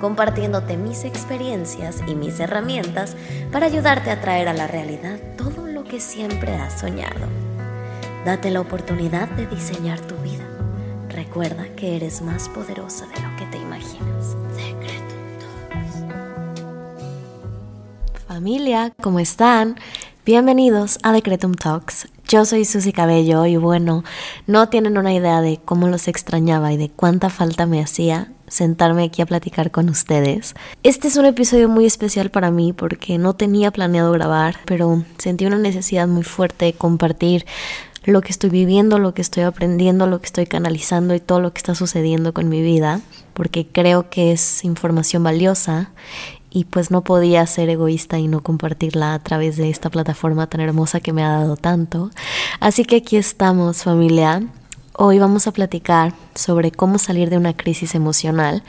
compartiéndote mis experiencias y mis herramientas para ayudarte a traer a la realidad todo lo que siempre has soñado. Date la oportunidad de diseñar tu vida. Recuerda que eres más poderosa de lo que te imaginas. Familia, ¿cómo están? Bienvenidos a Decretum Talks. Yo soy Susy Cabello y bueno, no tienen una idea de cómo los extrañaba y de cuánta falta me hacía sentarme aquí a platicar con ustedes. Este es un episodio muy especial para mí porque no tenía planeado grabar, pero sentí una necesidad muy fuerte de compartir lo que estoy viviendo, lo que estoy aprendiendo, lo que estoy canalizando y todo lo que está sucediendo con mi vida, porque creo que es información valiosa y pues no podía ser egoísta y no compartirla a través de esta plataforma tan hermosa que me ha dado tanto. Así que aquí estamos familia. Hoy vamos a platicar sobre cómo salir de una crisis emocional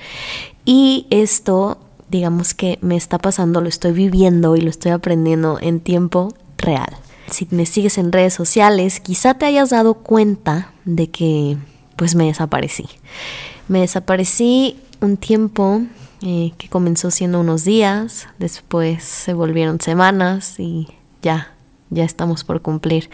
y esto digamos que me está pasando, lo estoy viviendo y lo estoy aprendiendo en tiempo real. Si me sigues en redes sociales, quizá te hayas dado cuenta de que pues me desaparecí. Me desaparecí un tiempo que comenzó siendo unos días, después se volvieron semanas y ya, ya estamos por cumplir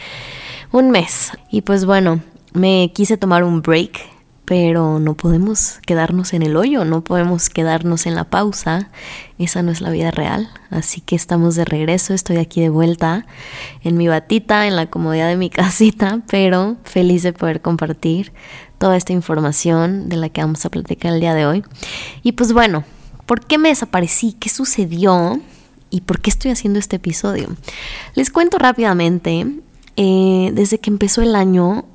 un mes. Y pues bueno, me quise tomar un break, pero no podemos quedarnos en el hoyo, no podemos quedarnos en la pausa, esa no es la vida real, así que estamos de regreso, estoy aquí de vuelta en mi batita, en la comodidad de mi casita, pero feliz de poder compartir toda esta información de la que vamos a platicar el día de hoy. Y pues bueno, ¿Por qué me desaparecí? ¿Qué sucedió? ¿Y por qué estoy haciendo este episodio? Les cuento rápidamente. Eh, desde que empezó el año,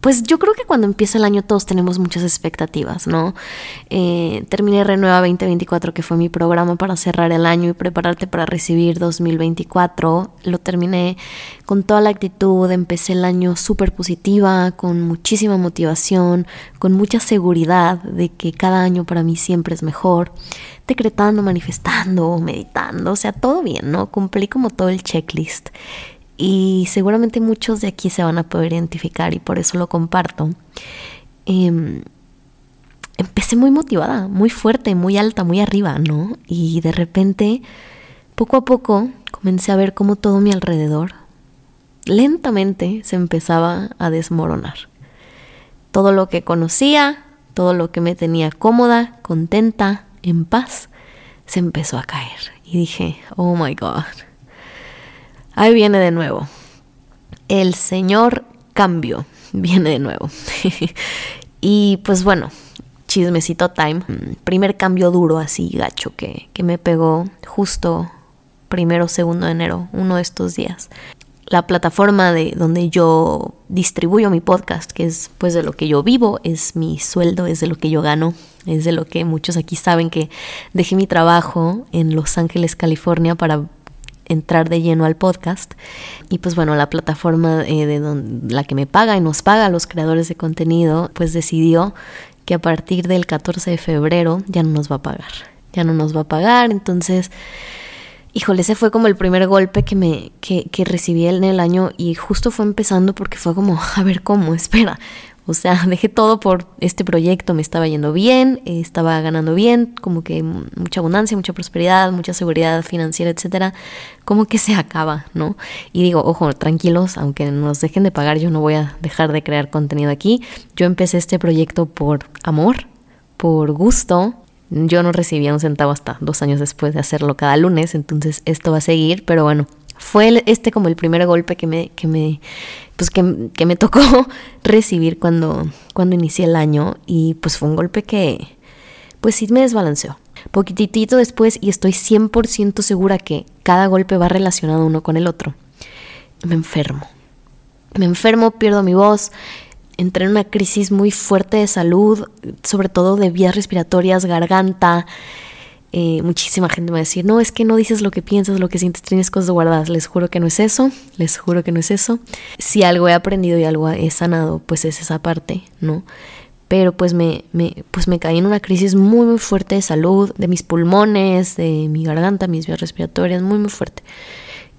pues yo creo que cuando empieza el año todos tenemos muchas expectativas, ¿no? Eh, terminé Renueva 2024, que fue mi programa para cerrar el año y prepararte para recibir 2024. Lo terminé con toda la actitud, empecé el año súper positiva, con muchísima motivación, con mucha seguridad de que cada año para mí siempre es mejor, decretando, manifestando, meditando, o sea, todo bien, ¿no? Cumplí como todo el checklist y seguramente muchos de aquí se van a poder identificar y por eso lo comparto. Em, empecé muy motivada, muy fuerte, muy alta, muy arriba, ¿no? Y de repente, poco a poco, comencé a ver cómo todo mi alrededor lentamente se empezaba a desmoronar. Todo lo que conocía, todo lo que me tenía cómoda, contenta, en paz, se empezó a caer. Y dije, oh my God Ahí viene de nuevo. El señor cambio viene de nuevo. y pues bueno, chismecito time. Primer cambio duro así, gacho, que, que me pegó justo primero segundo de enero, uno de estos días. La plataforma de donde yo distribuyo mi podcast, que es pues de lo que yo vivo, es mi sueldo, es de lo que yo gano, es de lo que muchos aquí saben que dejé mi trabajo en Los Ángeles, California para entrar de lleno al podcast. Y pues bueno, la plataforma eh, de donde, la que me paga y nos paga a los creadores de contenido, pues decidió que a partir del 14 de febrero ya no nos va a pagar. Ya no nos va a pagar. Entonces, híjole, ese fue como el primer golpe que me que, que recibí en el año y justo fue empezando porque fue como, a ver cómo, espera, o sea, dejé todo por este proyecto, me estaba yendo bien, estaba ganando bien, como que mucha abundancia, mucha prosperidad, mucha seguridad financiera, etcétera. Como que se acaba, ¿no? Y digo, ojo, tranquilos, aunque nos dejen de pagar, yo no voy a dejar de crear contenido aquí. Yo empecé este proyecto por amor, por gusto, yo no recibía un centavo hasta dos años después de hacerlo cada lunes, entonces esto va a seguir, pero bueno, fue este como el primer golpe que me, que me, pues que, me tocó recibir cuando, cuando inicié el año y pues fue un golpe que pues sí me desbalanceó. Poquitito después y estoy 100% segura que cada golpe va relacionado uno con el otro. Me enfermo. Me enfermo, pierdo mi voz, entré en una crisis muy fuerte de salud, sobre todo de vías respiratorias, garganta, Eh, muchísima gente me va a decir, no, es que no dices lo que piensas, lo que sientes, tienes cosas guardadas. Les juro que no es eso, les juro que no es eso. Si algo he aprendido y algo he sanado, pues es esa parte, ¿no? Pero pues me, me, pues me caí en una crisis muy, muy fuerte de salud, de mis pulmones, de mi garganta, mis vías respiratorias, muy, muy fuerte.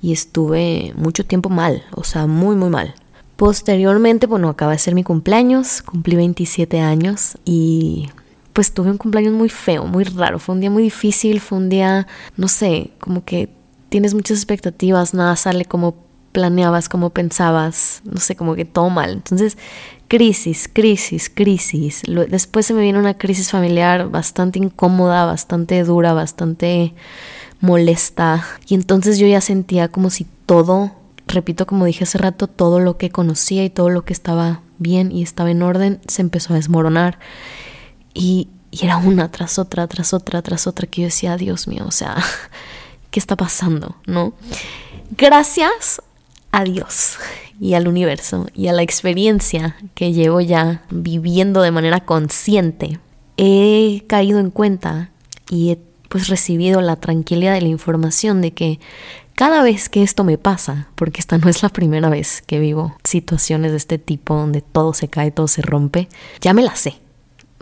Y estuve mucho tiempo mal, o sea, muy, muy mal. Posteriormente, bueno, acaba de ser mi cumpleaños, cumplí 27 años y pues tuve un cumpleaños muy feo, muy raro, fue un día muy difícil, fue un día, no sé, como que tienes muchas expectativas, nada sale como planeabas, como pensabas, no sé, como que todo mal. Entonces, crisis, crisis, crisis. Después se me viene una crisis familiar bastante incómoda, bastante dura, bastante molesta. Y entonces yo ya sentía como si todo, repito como dije hace rato, todo lo que conocía y todo lo que estaba bien y estaba en orden se empezó a desmoronar. Y, era una tras otra, tras otra, tras otra que yo decía, Dios mío, o sea, ¿qué está pasando? ¿No? Gracias a Dios y al universo y a la experiencia que llevo ya viviendo de manera consciente, he caído en cuenta y he pues recibido la tranquilidad de la información de que cada vez que esto me pasa, porque esta no es la primera vez que vivo situaciones de este tipo donde todo se cae, todo se rompe, ya me la sé.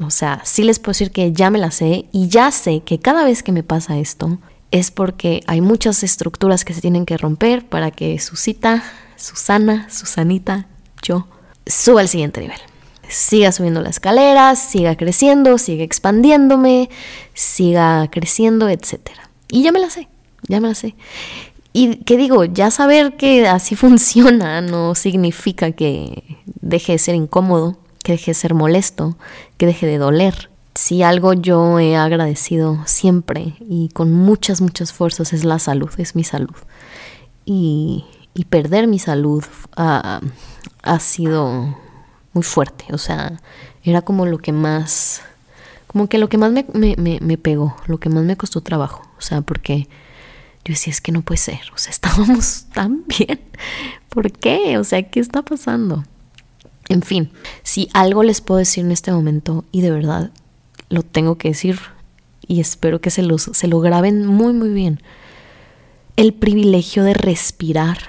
O sea, sí les puedo decir que ya me la sé y ya sé que cada vez que me pasa esto es porque hay muchas estructuras que se tienen que romper para que Susita, Susana, Susanita, yo, suba al siguiente nivel. Siga subiendo la escalera, siga creciendo, siga expandiéndome, siga creciendo, etc. Y ya me la sé, ya me la sé. Y que digo, ya saber que así funciona no significa que deje de ser incómodo, que deje de ser molesto, que deje de doler. Si algo yo he agradecido siempre y con muchas, muchas fuerzas es la salud, es mi salud. Y, perder mi salud ha, sido muy fuerte, o sea, era como lo que más, como que lo que más me, me pegó, lo que más me costó trabajo, o sea, porque yo decía, es que no puede ser, o sea, estábamos tan bien, ¿por qué? O sea, ¿qué está pasando? En fin, si algo les puedo decir en este momento, y de verdad lo tengo que decir, y espero que se, los, se lo graben muy, muy bien, el privilegio de respirar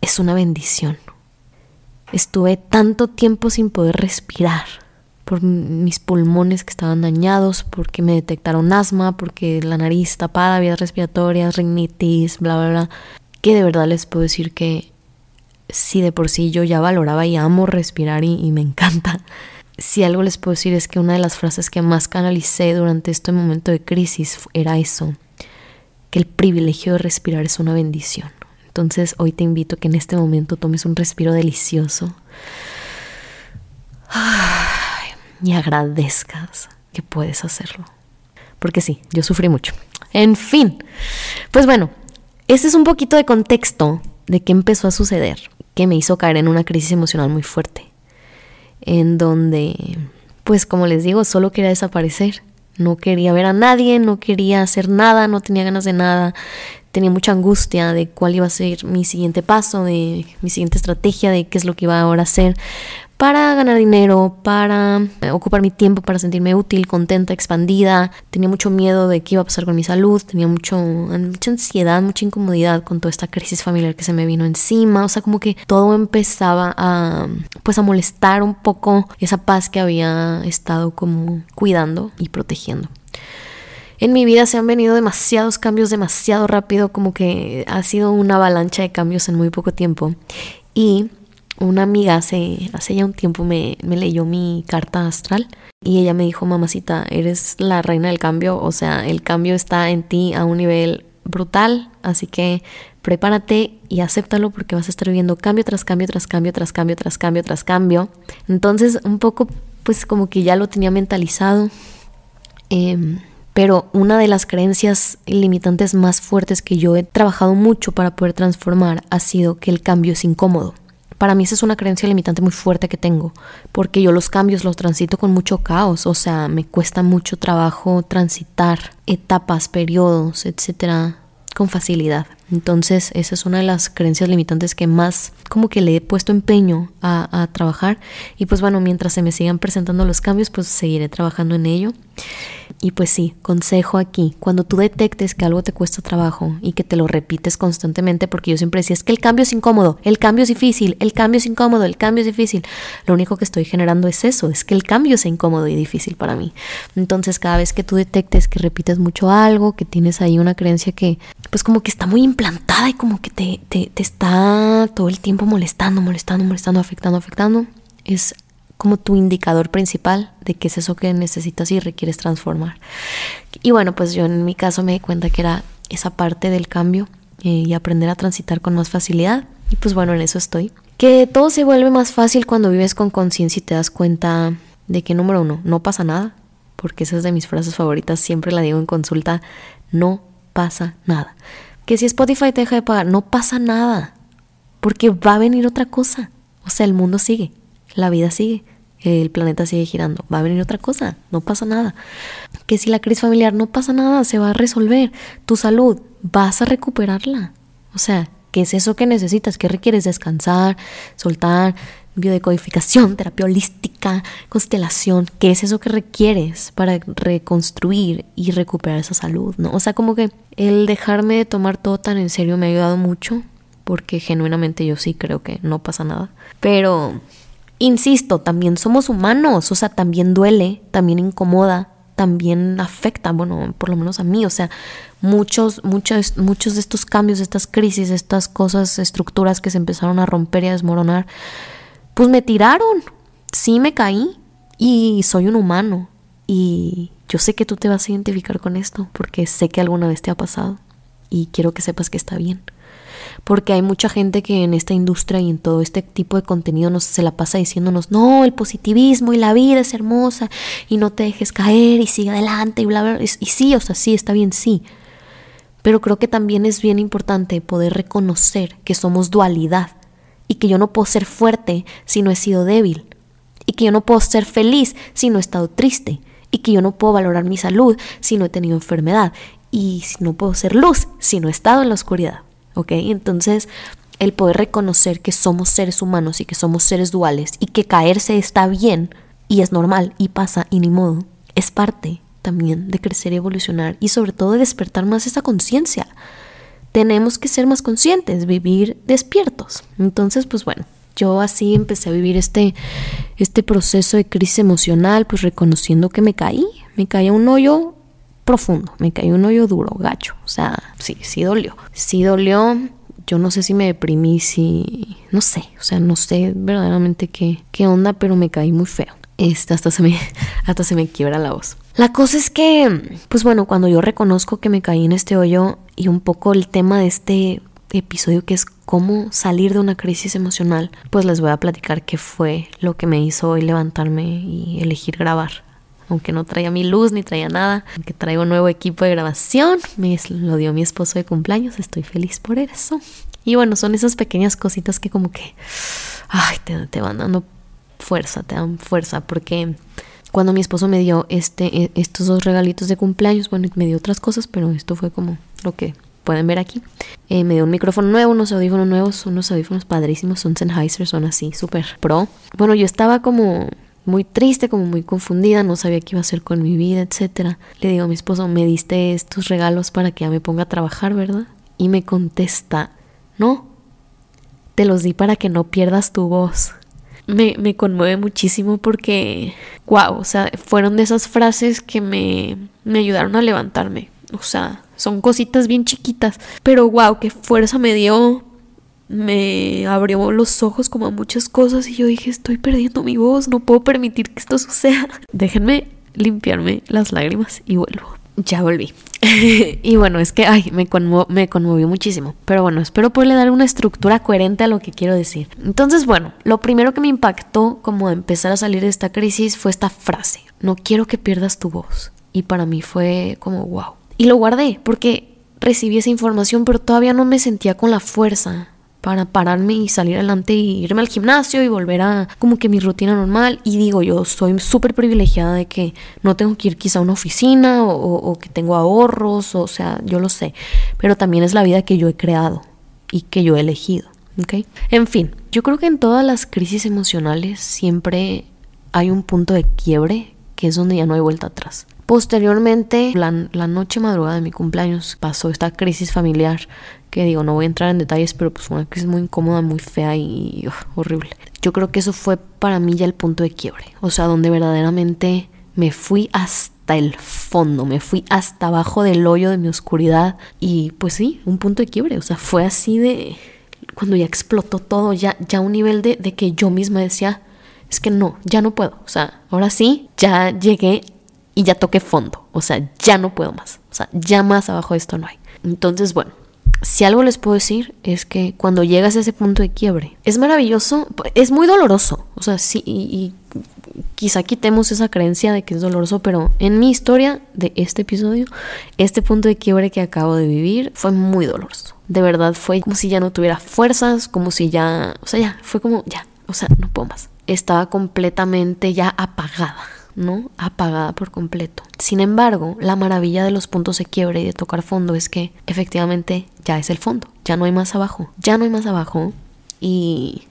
es una bendición. Estuve tanto tiempo sin poder respirar por mis pulmones que estaban dañados, porque me detectaron asma, porque la nariz tapada, vías respiratorias, rinitis, bla, bla, bla, que de verdad les puedo decir que si de por sí yo ya valoraba y amo respirar y, me encanta, si algo les puedo decir es que una de las frases que más canalicé durante este momento de crisis era eso, que el privilegio de respirar es una bendición. Entonces hoy te invito a que en este momento tomes un respiro delicioso y agradezcas que puedes hacerlo. Porque sí, yo sufrí mucho. En fin, pues bueno, ese es un poquito de contexto de qué empezó a suceder que me hizo caer en una crisis emocional muy fuerte, en donde, pues como les digo, solo quería desaparecer. No quería ver a nadie, no quería hacer nada, no tenía ganas de nada. Tenía mucha angustia de cuál iba a ser mi siguiente paso, de mi siguiente estrategia, de qué es lo que iba ahora a hacer para ganar dinero, para eh, ocupar mi tiempo, para sentirme útil, contenta, expandida. Tenía mucho miedo de qué iba a pasar con mi salud, tenía mucho, mucha ansiedad, mucha incomodidad con toda esta crisis familiar que se me vino encima. O sea, como que todo empezaba a, pues a molestar un poco esa paz que había estado como cuidando y protegiendo. En mi vida se han venido demasiados cambios demasiado rápido, como que ha sido una avalancha de cambios en muy poco tiempo. Y una amiga hace, hace ya un tiempo me, leyó mi carta astral y ella me dijo, mamacita, eres la reina del cambio, o sea, el cambio está en ti a un nivel brutal, así que prepárate y acéptalo porque vas a estar viviendo cambio tras cambio, tras cambio, tras cambio, tras cambio, tras cambio. Entonces, un poco, pues como que ya lo tenía mentalizado. Em, pero una de las creencias limitantes más fuertes que yo he trabajado mucho para poder transformar ha sido que el cambio es incómodo. Para mí esa es una creencia limitante muy fuerte que tengo, porque yo los cambios los transito con mucho caos, o sea, me cuesta mucho trabajo transitar etapas, periodos, etcétera, con facilidad. Entonces, esa es una de las creencias limitantes que más como que le he puesto empeño a, trabajar. Y pues bueno, mientras se me sigan presentando los cambios, pues seguiré trabajando en ello. Y pues sí, consejo aquí, cuando tú detectes que algo te cuesta trabajo y que te lo repites constantemente, porque yo siempre decía, es que el cambio es incómodo, el cambio es difícil, el cambio es incómodo, el cambio es difícil, lo único que estoy generando es eso, es que el cambio es incómodo y difícil para mí. Entonces cada vez que tú detectes que repites mucho algo, que tienes ahí una creencia que pues como que está muy implantada y como que te, te, te está todo el tiempo molestando, molestando, molestando, afectando, afectando, es como tu indicador principal de qué es eso que necesitas y requieres transformar. Y bueno, pues yo en mi caso me di cuenta que era esa parte del cambio eh, y aprender a transitar con más facilidad. Y pues bueno, en eso estoy. Que todo se vuelve más fácil cuando vives con conciencia y te das cuenta de que número uno, no pasa nada, porque esa es de mis frases favoritas, siempre la digo en consulta, no pasa nada. Que si Spotify te deja de pagar, no pasa nada, porque va a venir otra cosa. O sea, el mundo sigue la vida sigue, el planeta sigue girando, va a venir otra cosa, no pasa nada. Que si la crisis familiar no pasa nada, se va a resolver. Tu salud, vas a recuperarla. O sea, ¿qué es eso que necesitas? ¿Qué requieres? Descansar, soltar, biodecodificación, terapia holística, constelación. ¿Qué es eso que requieres para reconstruir y recuperar esa salud? ¿no? O sea, como que el dejarme de tomar todo tan en serio me ha ayudado mucho porque genuinamente yo sí creo que no pasa nada. Pero Insisto, también somos humanos, o sea, también duele, también incomoda, también afecta, bueno, por lo menos a mí, o sea, muchos, muchos, muchos de estos cambios, estas crisis, estas cosas, estructuras que se empezaron a romper y a desmoronar, pues me tiraron, sí me caí y soy un humano. Y yo sé que tú te vas a identificar con esto porque sé que alguna vez te ha pasado. Y quiero que sepas que está bien. Porque hay mucha gente que en esta industria y en todo este tipo de contenido nos se la pasa diciéndonos, no, el positivismo y la vida es hermosa y no te dejes caer y sigue adelante y bla, bla, y, y sí, o sea, sí, está bien, sí. Pero creo que también es bien importante poder reconocer que somos dualidad y que yo no puedo ser fuerte si no he sido débil y que yo no puedo ser feliz si no he estado triste y que yo no puedo valorar mi salud si no he tenido enfermedad y no puedo ser luz si no he estado en la oscuridad. ¿ok? Entonces, el poder reconocer que somos seres humanos y que somos seres duales y que caerse está bien y es normal y pasa y ni modo, es parte también de crecer y evolucionar y sobre todo de despertar más esa conciencia. Tenemos que ser más conscientes, vivir despiertos. Entonces, pues bueno, yo así empecé a vivir este, este proceso de crisis emocional, pues reconociendo que me caí, me caí a un hoyo profundo, me cayó un hoyo duro, gacho, o sea, sí, sí dolió, sí dolió, yo no sé si me deprimí, si, no sé, o sea, no sé verdaderamente qué, qué onda, pero me caí muy feo. Este, hasta se me hasta se me quiebra la voz. La cosa es que, pues bueno, cuando yo reconozco que me caí en este hoyo y un poco el tema de este episodio que es cómo salir de una crisis emocional, pues les voy a platicar qué fue lo que me hizo hoy levantarme y elegir grabar aunque no traía mi luz ni traía nada, aunque traigo un nuevo equipo de grabación, me lo dio mi esposo de cumpleaños, estoy feliz por eso. Y bueno, son esas pequeñas cositas que como que, ay, te, van dando fuerza, te dan fuerza, porque cuando mi esposo me dio este, e, estos dos regalitos de cumpleaños, bueno, me dio otras cosas, pero esto fue como lo que pueden ver aquí. Eh, me dio un micrófono nuevo, unos audífonos nuevos, unos audífonos padrísimos, son Sennheiser, son así, súper pro. Bueno, yo estaba como muy triste, como muy confundida, no sabía qué iba a hacer con mi vida, etcétera. Le digo a mi esposo, me diste estos regalos para que ya me ponga a trabajar, ¿verdad? Y me contesta, no, te los di para que no pierdas tu voz. Me, me conmueve muchísimo porque, wow, o sea, fueron de esas frases que me, me ayudaron a levantarme. O sea, son cositas bien chiquitas, pero wow, qué fuerza me dio me abrió los ojos como a muchas cosas y yo dije, estoy perdiendo mi voz, no puedo permitir que esto suceda. Déjenme limpiarme las lágrimas y vuelvo. Ya volví. y bueno, es que, ay, me, me conmovió muchísimo. Pero bueno, espero poderle dar una estructura coherente a lo que quiero decir. Entonces, bueno, lo primero que me impactó como empezar a salir de esta crisis fue esta frase, no quiero que pierdas tu voz. Y para mí fue como, wow. Y lo guardé porque recibí esa información, pero todavía no me sentía con la fuerza para pararme y salir adelante y irme al gimnasio y volver a como que mi rutina normal. Y digo, yo soy súper privilegiada de que no tengo que ir quizá a una oficina o, que tengo ahorros, o, sea, yo lo sé. Pero también es la vida que yo he creado y que yo he elegido. ¿ok? En fin, yo creo que en todas las crisis emocionales siempre hay un punto de quiebre que es donde ya no hay vuelta atrás. Posteriormente, la, la, noche madrugada de mi cumpleaños pasó esta crisis familiar digo, no voy a entrar en detalles, pero pues fue una crisis muy incómoda, muy fea y horrible. Yo creo que eso fue para mí ya el punto de quiebre, o sea, donde verdaderamente me fui hasta el fondo, me fui hasta abajo del hoyo de mi oscuridad y pues sí, un punto de quiebre, o sea, fue así de cuando ya explotó todo, ya, ya un nivel de, de que yo misma decía, es que no, ya no puedo, o sea, ahora sí, ya llegué y ya toqué fondo. O sea, ya no puedo más. O sea, ya más abajo de esto no hay. Entonces, bueno, si algo les puedo decir es que cuando llegas a ese punto de quiebre, es maravilloso, es muy doloroso. O sea, sí, y, quizá quitemos esa creencia de que es doloroso, pero en mi historia de este episodio, este punto de quiebre que acabo de vivir fue muy doloroso. De verdad fue como si ya no tuviera fuerzas, como si ya, o sea, ya, fue como, ya, o sea, no puedo más. Estaba completamente ya apagada ¿no? Apagada por completo. Sin embargo, la maravilla de los puntos de quiebre y de tocar fondo es que efectivamente ya es el fondo, ya no hay más abajo, ya no hay más abajo y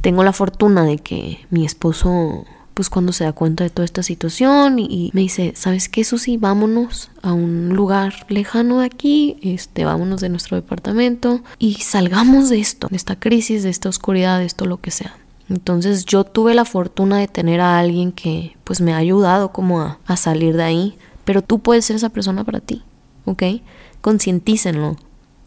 tengo la fortuna de que mi esposo pues cuando se da cuenta de toda esta situación y, me dice, ¿sabes qué, Susi? Vámonos a un lugar lejano de aquí, este, vámonos de nuestro departamento y salgamos de esto, de esta crisis, de esta oscuridad, de esto lo que sea. Entonces yo tuve la fortuna de tener a alguien que pues me ha ayudado como a, a salir de ahí, pero tú puedes ser esa persona para ti, ¿ok? Concientícenlo.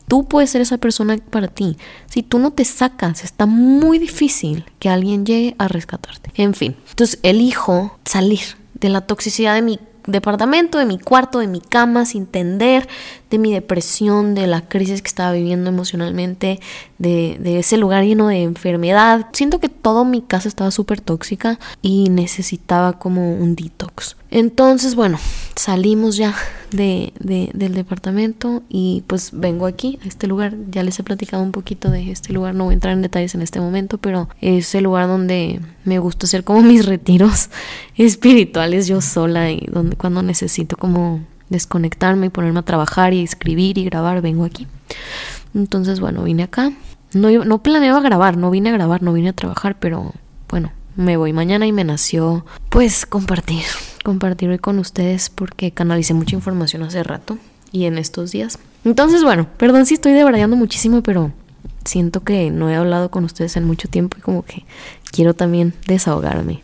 Tú puedes ser esa persona para ti. Si tú no te sacas, está muy difícil que alguien llegue a rescatarte. En fin, entonces elijo salir de la toxicidad de mi departamento, de mi cuarto, de mi cama, sin entender de mi depresión, de la crisis que estaba viviendo emocionalmente, de, de ese lugar lleno de enfermedad. Siento que toda mi casa estaba súper tóxica y necesitaba como un detox. Entonces, bueno, salimos ya de, de, del departamento y pues vengo aquí, a este lugar. Ya les he platicado un poquito de este lugar, no voy a entrar en detalles en este momento, pero es el lugar donde me gusta hacer como mis retiros espirituales yo sola y donde cuando necesito como desconectarme y ponerme a trabajar y escribir y grabar, vengo aquí. Entonces, bueno, vine acá. No, no planeaba grabar, no vine a grabar, no vine a trabajar, pero bueno, me voy mañana y me nació pues compartir, compartir hoy con ustedes porque canalicé mucha información hace rato y en estos días. Entonces, bueno, perdón si estoy debrayando muchísimo, pero siento que no he hablado con ustedes en mucho tiempo y como que quiero también desahogarme,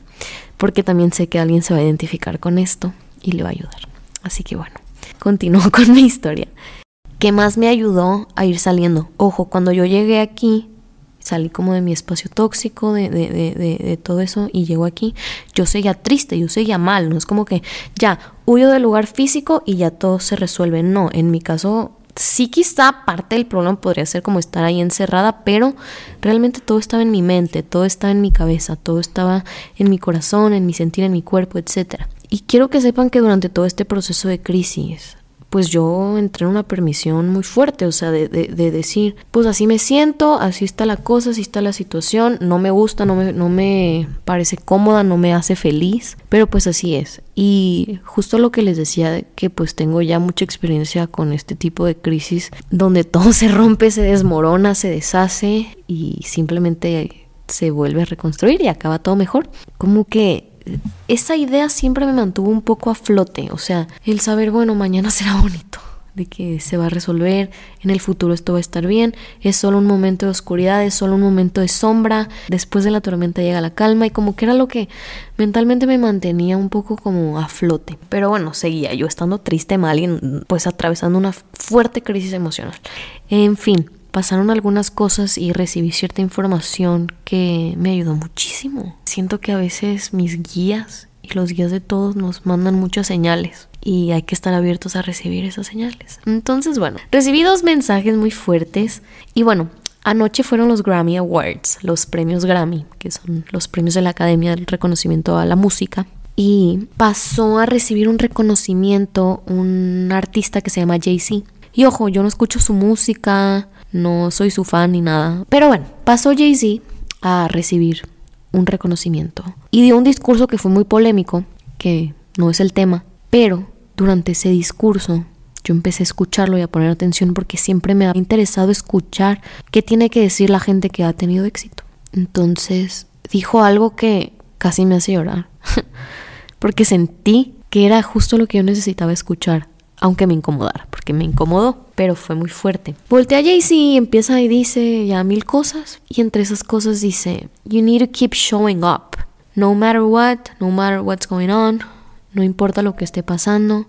porque también sé que alguien se va a identificar con esto y le va a ayudar. Así que bueno, continúo con mi historia. ¿Qué más me ayudó a ir saliendo? Ojo, cuando yo llegué aquí, salí como de mi espacio tóxico, de, de, de, de, todo eso, y llego aquí, yo seguía triste, yo seguía mal, no es como que ya huyo del lugar físico y ya todo se resuelve. No, en mi caso sí quizá parte del problema podría ser como estar ahí encerrada, pero realmente todo estaba en mi mente, todo estaba en mi cabeza, todo estaba en mi corazón, en mi sentir, en mi cuerpo, etc. Y quiero que sepan que durante todo este proceso de crisis, pues yo entré en una permisión muy fuerte, o sea, de, de, decir, pues así me siento, así está la cosa, así está la situación, no me gusta, no me, no me parece cómoda, no me hace feliz, pero pues así es. Y justo lo que les decía, que pues tengo ya mucha experiencia con este tipo de crisis, donde todo se rompe, se desmorona, se deshace y simplemente se vuelve a reconstruir y acaba todo mejor. Como que esa idea siempre me mantuvo un poco a flote, o sea, el saber, bueno, mañana será bonito, de que se va a resolver, en el futuro esto va a estar bien, es solo un momento de oscuridad, es solo un momento de sombra, después de la tormenta llega la calma y como que era lo que mentalmente me mantenía un poco como a flote. Pero bueno, seguía yo estando triste, mal y pues atravesando una fuerte crisis emocional. En fin, pasaron algunas cosas y recibí cierta información que me ayudó muchísimo. Siento que a veces mis guías y los guías de todos nos mandan muchas señales y hay que estar abiertos a recibir esas señales. Entonces, bueno, recibí dos mensajes muy fuertes y bueno, anoche fueron los Grammy Awards, los premios Grammy, que son los premios de la Academia del Reconocimiento a la Música. Y pasó a recibir un reconocimiento un artista que se llama Jay-Z. Y ojo, yo no escucho su música, no soy su fan ni nada. Pero bueno, pasó Jay-Z a recibir un reconocimiento y dio un discurso que fue muy polémico, que no es el tema, pero durante ese discurso yo empecé a escucharlo y a poner atención porque siempre me ha interesado escuchar qué tiene que decir la gente que ha tenido éxito. Entonces dijo algo que casi me hace llorar, porque sentí que era justo lo que yo necesitaba escuchar, aunque me incomodara, porque me incomodó, pero fue muy fuerte. Voltea a Jay-Z y empieza y dice ya mil cosas, y entre esas cosas dice, You need to keep showing up, no matter what, no matter what's going on, no importa lo que esté pasando.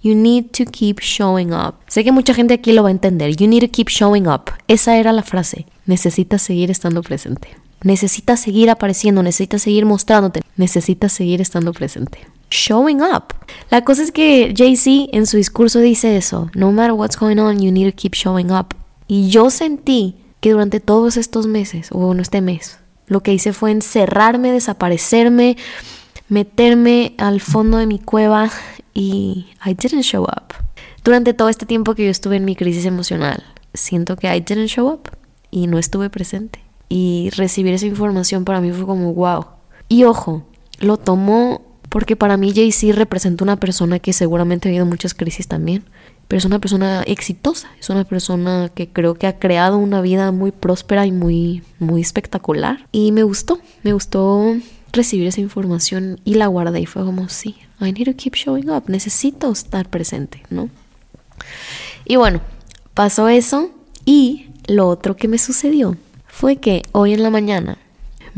You need to keep showing up. Sé que mucha gente aquí lo va a entender. You need to keep showing up. Esa era la frase. Necesitas seguir estando presente. Necesitas seguir apareciendo, necesitas seguir mostrándote, necesitas seguir estando presente. Showing up. La cosa es que Jay-Z en su discurso dice eso. No matter what's going on, you need to keep showing up. Y yo sentí que durante todos estos meses, o bueno, este mes, lo que hice fue encerrarme, desaparecerme, meterme al fondo de mi cueva y I didn't show up. Durante todo este tiempo que yo estuve en mi crisis emocional, siento que I didn't show up y no estuve presente. Y recibir esa información para mí fue como wow. Y ojo, lo tomó porque para mí Jay-Z representa una persona que seguramente ha habido muchas crisis también, pero es una persona exitosa, es una persona que creo que ha creado una vida muy próspera y muy muy espectacular y me gustó, me gustó recibir esa información y la guardé y fue como, sí, I need to keep showing up, necesito estar presente, ¿no? Y bueno, pasó eso y lo otro que me sucedió fue que hoy en la mañana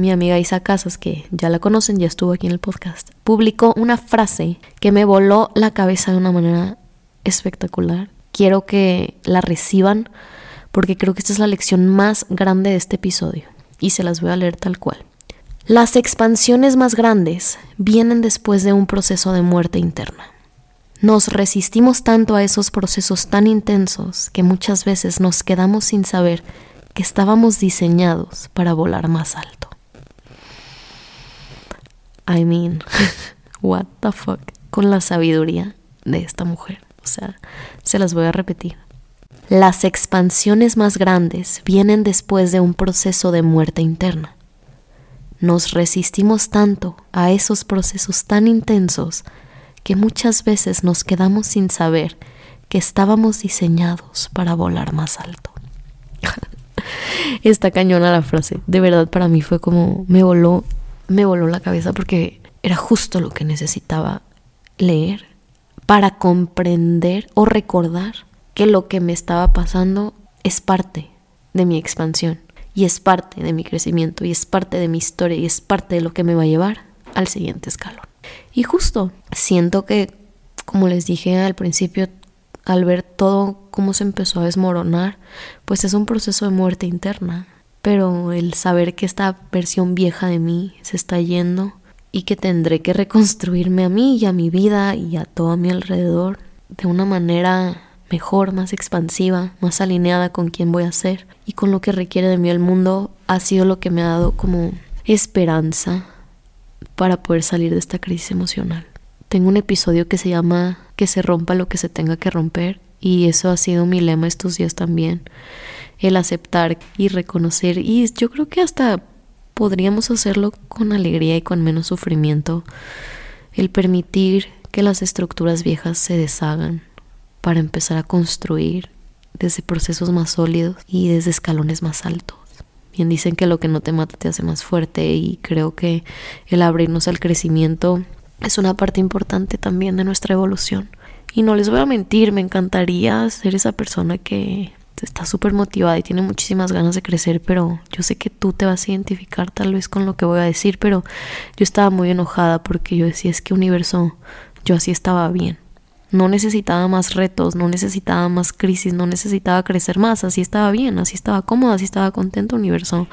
mi amiga Isa Casas, que ya la conocen, ya estuvo aquí en el podcast, publicó una frase que me voló la cabeza de una manera espectacular. Quiero que la reciban porque creo que esta es la lección más grande de este episodio y se las voy a leer tal cual. Las expansiones más grandes vienen después de un proceso de muerte interna. Nos resistimos tanto a esos procesos tan intensos que muchas veces nos quedamos sin saber que estábamos diseñados para volar más alto. I mean, what the fuck, con la sabiduría de esta mujer. O sea, se las voy a repetir. Las expansiones más grandes vienen después de un proceso de muerte interna. Nos resistimos tanto a esos procesos tan intensos que muchas veces nos quedamos sin saber que estábamos diseñados para volar más alto. Está cañona la frase. De verdad para mí fue como me voló, me voló la cabeza porque era justo lo que necesitaba leer para comprender o recordar que lo que me estaba pasando es parte de mi expansión y es parte de mi crecimiento y es parte de mi historia y es parte de lo que me va a llevar al siguiente escalón. Y justo siento que, como les dije al principio, al ver todo cómo se empezó a desmoronar, pues es un proceso de muerte interna. Pero el saber que esta versión vieja de mí se está yendo y que tendré que reconstruirme a mí y a mi vida y a todo a mi alrededor de una manera mejor, más expansiva, más alineada con quién voy a ser y con lo que requiere de mí el mundo, ha sido lo que me ha dado como esperanza para poder salir de esta crisis emocional. Tengo un episodio que se llama Que se rompa lo que se tenga que romper y eso ha sido mi lema estos días también, el aceptar y reconocer y yo creo que hasta podríamos hacerlo con alegría y con menos sufrimiento, el permitir que las estructuras viejas se deshagan para empezar a construir desde procesos más sólidos y desde escalones más altos. Bien dicen que lo que no te mata te hace más fuerte y creo que el abrirnos al crecimiento es una parte importante también de nuestra evolución. Y no les voy a mentir, me encantaría ser esa persona que está súper motivada y tiene muchísimas ganas de crecer, pero yo sé que tú te vas a identificar tal vez con lo que voy a decir, pero yo estaba muy enojada porque yo decía, es que universo, yo así estaba bien. No necesitaba más retos, no necesitaba más crisis, no necesitaba crecer más, así estaba bien, así estaba cómoda, así estaba contento universo.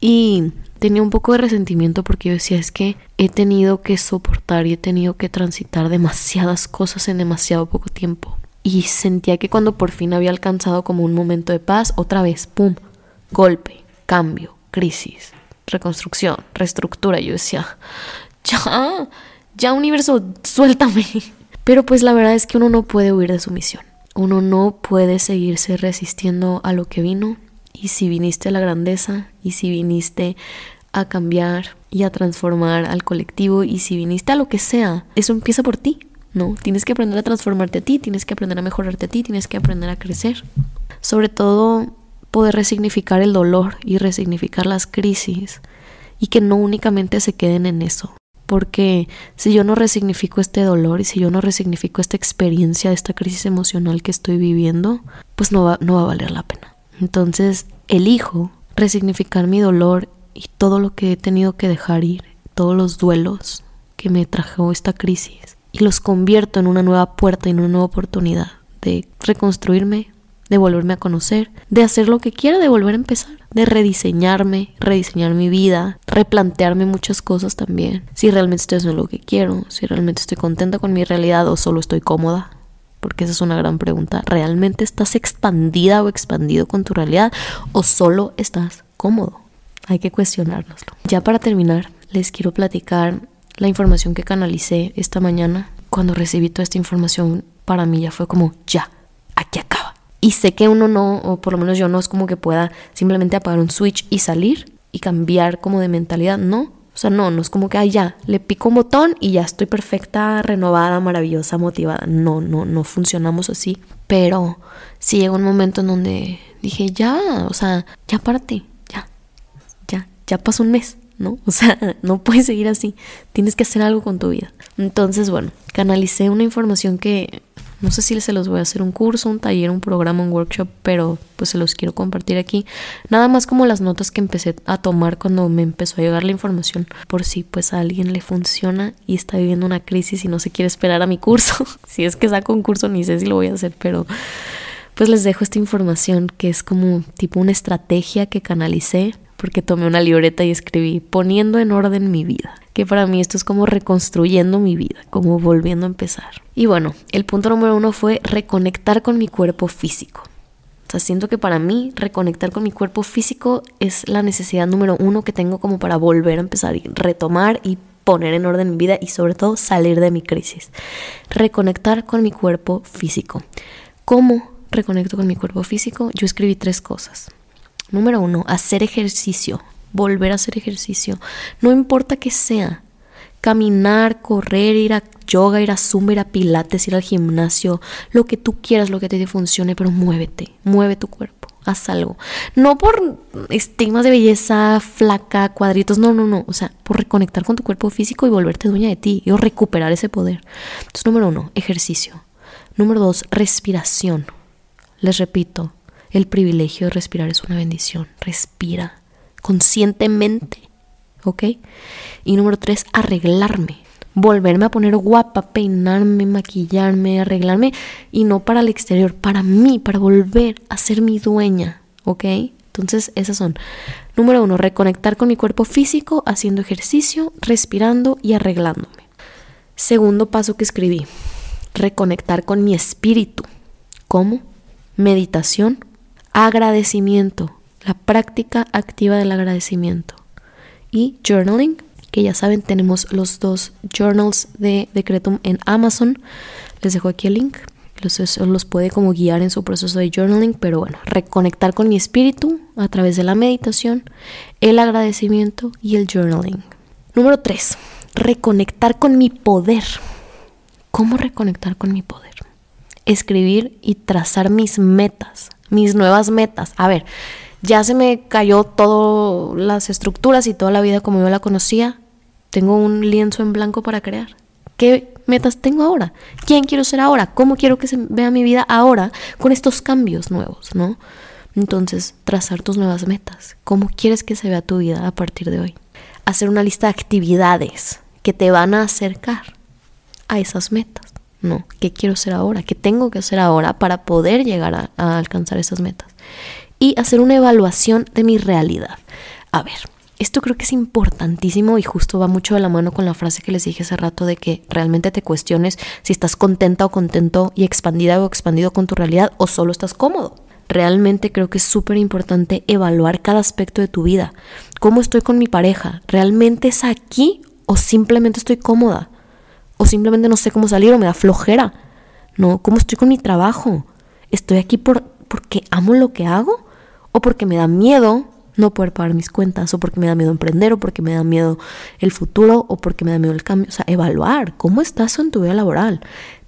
Y tenía un poco de resentimiento porque yo decía, es que he tenido que soportar y he tenido que transitar demasiadas cosas en demasiado poco tiempo. Y sentía que cuando por fin había alcanzado como un momento de paz, otra vez, ¡pum! Golpe, cambio, crisis, reconstrucción, reestructura. Yo decía, ya, ya universo, suéltame. Pero pues la verdad es que uno no puede huir de su misión. Uno no puede seguirse resistiendo a lo que vino. Y si viniste a la grandeza, y si viniste a cambiar y a transformar al colectivo, y si viniste a lo que sea, eso empieza por ti, ¿no? Tienes que aprender a transformarte a ti, tienes que aprender a mejorarte a ti, tienes que aprender a crecer. Sobre todo, poder resignificar el dolor y resignificar las crisis y que no únicamente se queden en eso. Porque si yo no resignifico este dolor y si yo no resignifico esta experiencia, esta crisis emocional que estoy viviendo, pues no va, no va a valer la pena. Entonces elijo resignificar mi dolor y todo lo que he tenido que dejar ir, todos los duelos que me trajo esta crisis y los convierto en una nueva puerta, en una nueva oportunidad de reconstruirme, de volverme a conocer, de hacer lo que quiera, de volver a empezar, de rediseñarme, rediseñar mi vida, replantearme muchas cosas también. Si realmente estoy haciendo lo que quiero, si realmente estoy contenta con mi realidad o solo estoy cómoda. Porque esa es una gran pregunta. ¿Realmente estás expandida o expandido con tu realidad o solo estás cómodo? Hay que cuestionárnoslo. Ya para terminar, les quiero platicar la información que canalicé esta mañana. Cuando recibí toda esta información, para mí ya fue como, ya, aquí acaba y sé que uno no, o por lo menos yo no es como que pueda simplemente apagar un switch y salir y cambiar como de mentalidad, no. O sea, no, no es como que, ay, ya, le pico un botón y ya estoy perfecta, renovada, maravillosa, motivada. No, no, no funcionamos así. Pero sí llegó un momento en donde dije, ya, o sea, ya párate, ya, pasó un mes, ¿no? O sea, no puedes seguir así. Tienes que hacer algo con tu vida. Entonces, bueno, canalicé una información que no sé si se los voy a hacer un curso, un taller, un programa, un workshop, pero pues se los quiero compartir aquí. Nada más como las notas que empecé a tomar cuando me empezó a llegar la información, por si pues a alguien le funciona y está viviendo una crisis y no se quiere esperar a mi curso. si es que saco un curso, ni sé si lo voy a hacer, pero pues les dejo esta información que es como tipo una estrategia que canalicé porque tomé una libreta y escribí poniendo en orden mi vida que para mí esto es como reconstruyendo mi vida, como volviendo a empezar. Y bueno, el punto número uno fue reconectar con mi cuerpo físico. O sea, siento que para mí reconectar con mi cuerpo físico es la necesidad número uno que tengo como para volver a empezar y retomar y poner en orden mi vida y sobre todo salir de mi crisis. Reconectar con mi cuerpo físico. ¿Cómo reconecto con mi cuerpo físico? Yo escribí tres cosas. Número uno, hacer ejercicio volver a hacer ejercicio, no importa que sea, caminar, correr, ir a yoga, ir a zumba, ir a pilates, ir al gimnasio, lo que tú quieras, lo que te funcione, pero muévete, mueve tu cuerpo, haz algo. No por estigmas de belleza, flaca, cuadritos, no, no, no, o sea, por reconectar con tu cuerpo físico y volverte dueña de ti y recuperar ese poder. Entonces, número uno, ejercicio. Número dos, respiración. Les repito, el privilegio de respirar es una bendición. Respira conscientemente. ¿Ok? Y número tres, arreglarme. Volverme a poner guapa, peinarme, maquillarme, arreglarme. Y no para el exterior, para mí, para volver a ser mi dueña. ¿Ok? Entonces, esas son. Número uno, reconectar con mi cuerpo físico, haciendo ejercicio, respirando y arreglándome. Segundo paso que escribí, reconectar con mi espíritu. ¿Cómo? Meditación, agradecimiento, la práctica activa del agradecimiento. Y journaling, que ya saben, tenemos los dos journals de Decretum en Amazon. Les dejo aquí el link. Los, los puede como guiar en su proceso de journaling, pero bueno, reconectar con mi espíritu a través de la meditación, el agradecimiento y el journaling. Número 3. Reconectar con mi poder. ¿Cómo reconectar con mi poder? Escribir y trazar mis metas, mis nuevas metas. A ver, ya se me cayó todas las estructuras y toda la vida como yo la conocía. Tengo un lienzo en blanco para crear. ¿Qué metas tengo ahora? ¿Quién quiero ser ahora? ¿Cómo quiero que se vea mi vida ahora con estos cambios nuevos, no? Entonces, trazar tus nuevas metas. ¿Cómo quieres que se vea tu vida a partir de hoy? Hacer una lista de actividades que te van a acercar a esas metas. No, ¿qué quiero ser ahora? ¿Qué tengo que hacer ahora para poder llegar a, a alcanzar esas metas? y hacer una evaluación de mi realidad. A ver, esto creo que es importantísimo y justo va mucho de la mano con la frase que les dije hace rato de que realmente te cuestiones si estás contenta o contento y expandida o expandido con tu realidad o solo estás cómodo. Realmente creo que es súper importante evaluar cada aspecto de tu vida. ¿Cómo estoy con mi pareja? ¿Realmente es aquí o simplemente estoy cómoda? ¿O simplemente no sé cómo salir o me da flojera? ¿No? ¿Cómo estoy con mi trabajo? ¿Estoy aquí por, porque amo lo que hago? ¿O porque me da miedo no poder pagar mis cuentas? ¿O porque me da miedo emprender? ¿O porque me da miedo el futuro? ¿O porque me da miedo el cambio? O sea, evaluar cómo estás en tu vida laboral,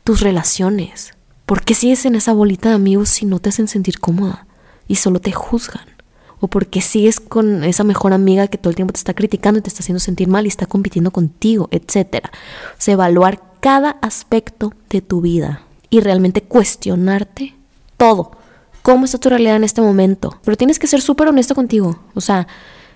tus relaciones. ¿Por qué sigues en esa bolita de amigos si no te hacen sentir cómoda y solo te juzgan? O porque sigues con esa mejor amiga que todo el tiempo te está criticando y te está haciendo sentir mal y está compitiendo contigo, etcétera. O sea, evaluar cada aspecto de tu vida y realmente cuestionarte todo. ¿Cómo está tu realidad en este momento? Pero tienes que ser súper honesto contigo. O sea,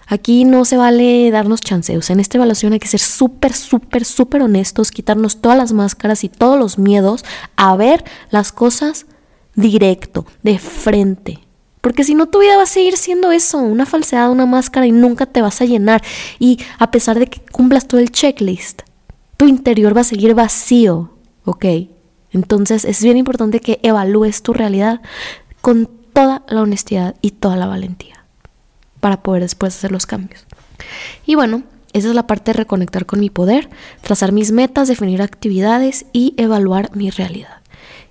aquí no se vale darnos chance. O sea, en esta evaluación hay que ser súper, súper, súper honestos, quitarnos todas las máscaras y todos los miedos a ver las cosas directo, de frente. Porque si no, tu vida va a seguir siendo eso, una falsedad, una máscara y nunca te vas a llenar. Y a pesar de que cumplas todo el checklist, tu interior va a seguir vacío, ¿ok? Entonces es bien importante que evalúes tu realidad con toda la honestidad y toda la valentía para poder después hacer los cambios. Y bueno, esa es la parte de reconectar con mi poder, trazar mis metas, definir actividades y evaluar mi realidad.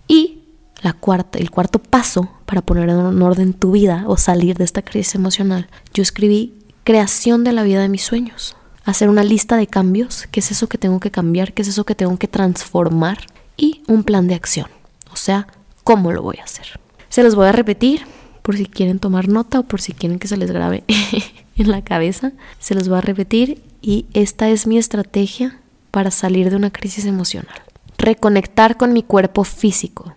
Y la cuarta, el cuarto paso para poner en orden tu vida o salir de esta crisis emocional, yo escribí creación de la vida de mis sueños. Hacer una lista de cambios, qué es eso que tengo que cambiar, qué es eso que tengo que transformar y un plan de acción. O sea, cómo lo voy a hacer. Se los voy a repetir por si quieren tomar nota o por si quieren que se les grabe en la cabeza. Se los voy a repetir y esta es mi estrategia para salir de una crisis emocional. Reconectar con mi cuerpo físico,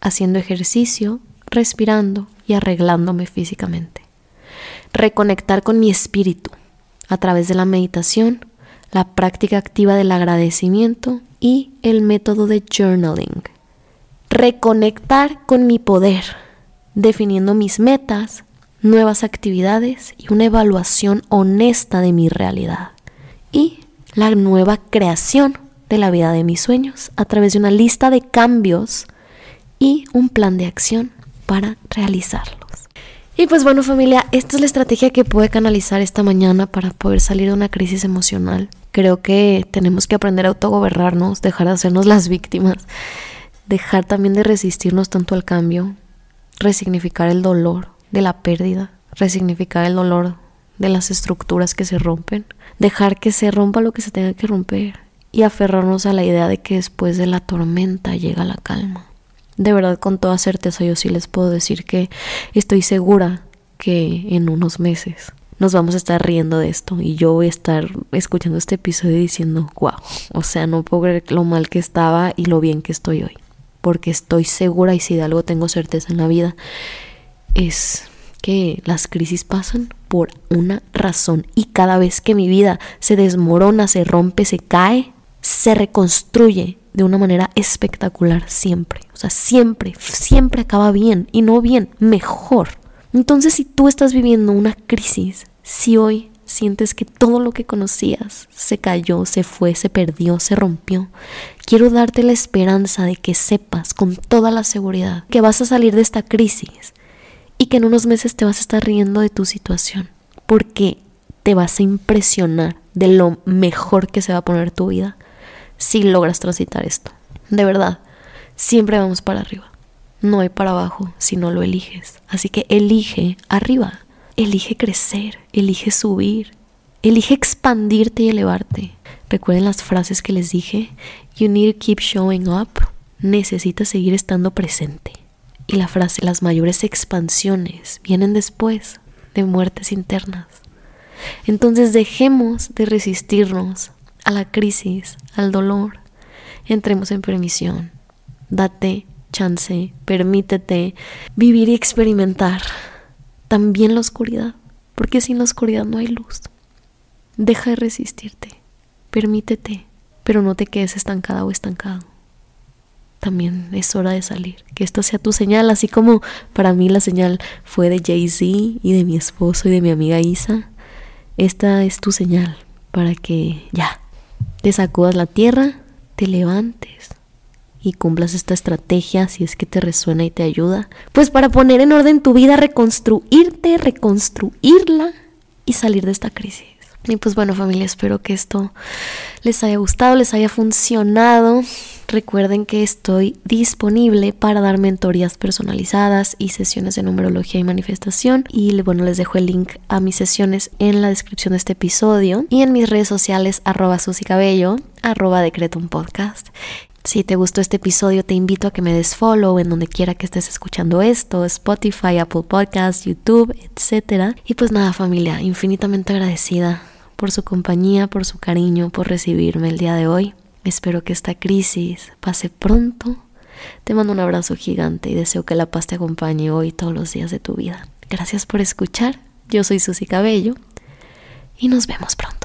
haciendo ejercicio, respirando y arreglándome físicamente. Reconectar con mi espíritu a través de la meditación, la práctica activa del agradecimiento y el método de journaling. Reconectar con mi poder, definiendo mis metas, nuevas actividades y una evaluación honesta de mi realidad. Y la nueva creación de la vida de mis sueños a través de una lista de cambios y un plan de acción para realizarlos. Y pues bueno familia, esta es la estrategia que pude canalizar esta mañana para poder salir de una crisis emocional. Creo que tenemos que aprender a autogobernarnos, dejar de hacernos las víctimas, dejar también de resistirnos tanto al cambio, resignificar el dolor de la pérdida, resignificar el dolor de las estructuras que se rompen, dejar que se rompa lo que se tenga que romper y aferrarnos a la idea de que después de la tormenta llega la calma de verdad con toda certeza yo sí les puedo decir que estoy segura que en unos meses nos vamos a estar riendo de esto y yo voy a estar escuchando este episodio diciendo, wow, o sea, no puedo creer lo mal que estaba y lo bien que estoy hoy, porque estoy segura y si de algo tengo certeza en la vida es que las crisis pasan por una razón y cada vez que mi vida se desmorona, se rompe, se cae, se reconstruye de una manera espectacular siempre. O sea, siempre, siempre acaba bien y no bien, mejor. Entonces, si tú estás viviendo una crisis, si hoy sientes que todo lo que conocías se cayó, se fue, se perdió, se rompió, quiero darte la esperanza de que sepas con toda la seguridad que vas a salir de esta crisis y que en unos meses te vas a estar riendo de tu situación, porque te vas a impresionar de lo mejor que se va a poner tu vida si logras transitar esto. De verdad, siempre vamos para arriba. No hay para abajo si no lo eliges. Así que elige arriba. Elige crecer, elige subir, elige expandirte y elevarte. Recuerden las frases que les dije. You need to keep showing up. Necesitas seguir estando presente. Y la frase, las mayores expansiones vienen después de muertes internas. Entonces dejemos de resistirnos a la crisis, al dolor, entremos en permisión. Date chance, permítete vivir y experimentar también la oscuridad, porque sin la oscuridad no hay luz. Deja de resistirte, permítete, pero no te quedes estancada o estancado. También es hora de salir, que esto sea tu señal, así como para mí la señal fue de Jay-Z y de mi esposo y de mi amiga Isa. Esta es tu señal para que ya te sacudas la tierra, te levantes y cumplas esta estrategia si es que te resuena y te ayuda, pues para poner en orden tu vida, reconstruirte, reconstruirla y salir de esta crisis. Y pues bueno familia, espero que esto les haya gustado, les haya funcionado. Recuerden que estoy disponible para dar mentorías personalizadas y sesiones de numerología y manifestación. Y bueno, les dejo el link a mis sesiones en la descripción de este episodio y en mis redes sociales arroba susicabello, arroba. Si te gustó este episodio, te invito a que me des follow en donde quiera que estés escuchando esto, Spotify, Apple Podcasts, YouTube, etc. Y pues nada, familia, infinitamente agradecida por su compañía, por su cariño, por recibirme el día de hoy. Espero que esta crisis pase pronto. Te mando un abrazo gigante y deseo que la paz te acompañe hoy todos los días de tu vida. Gracias por escuchar. Yo soy Susy Cabello y nos vemos pronto.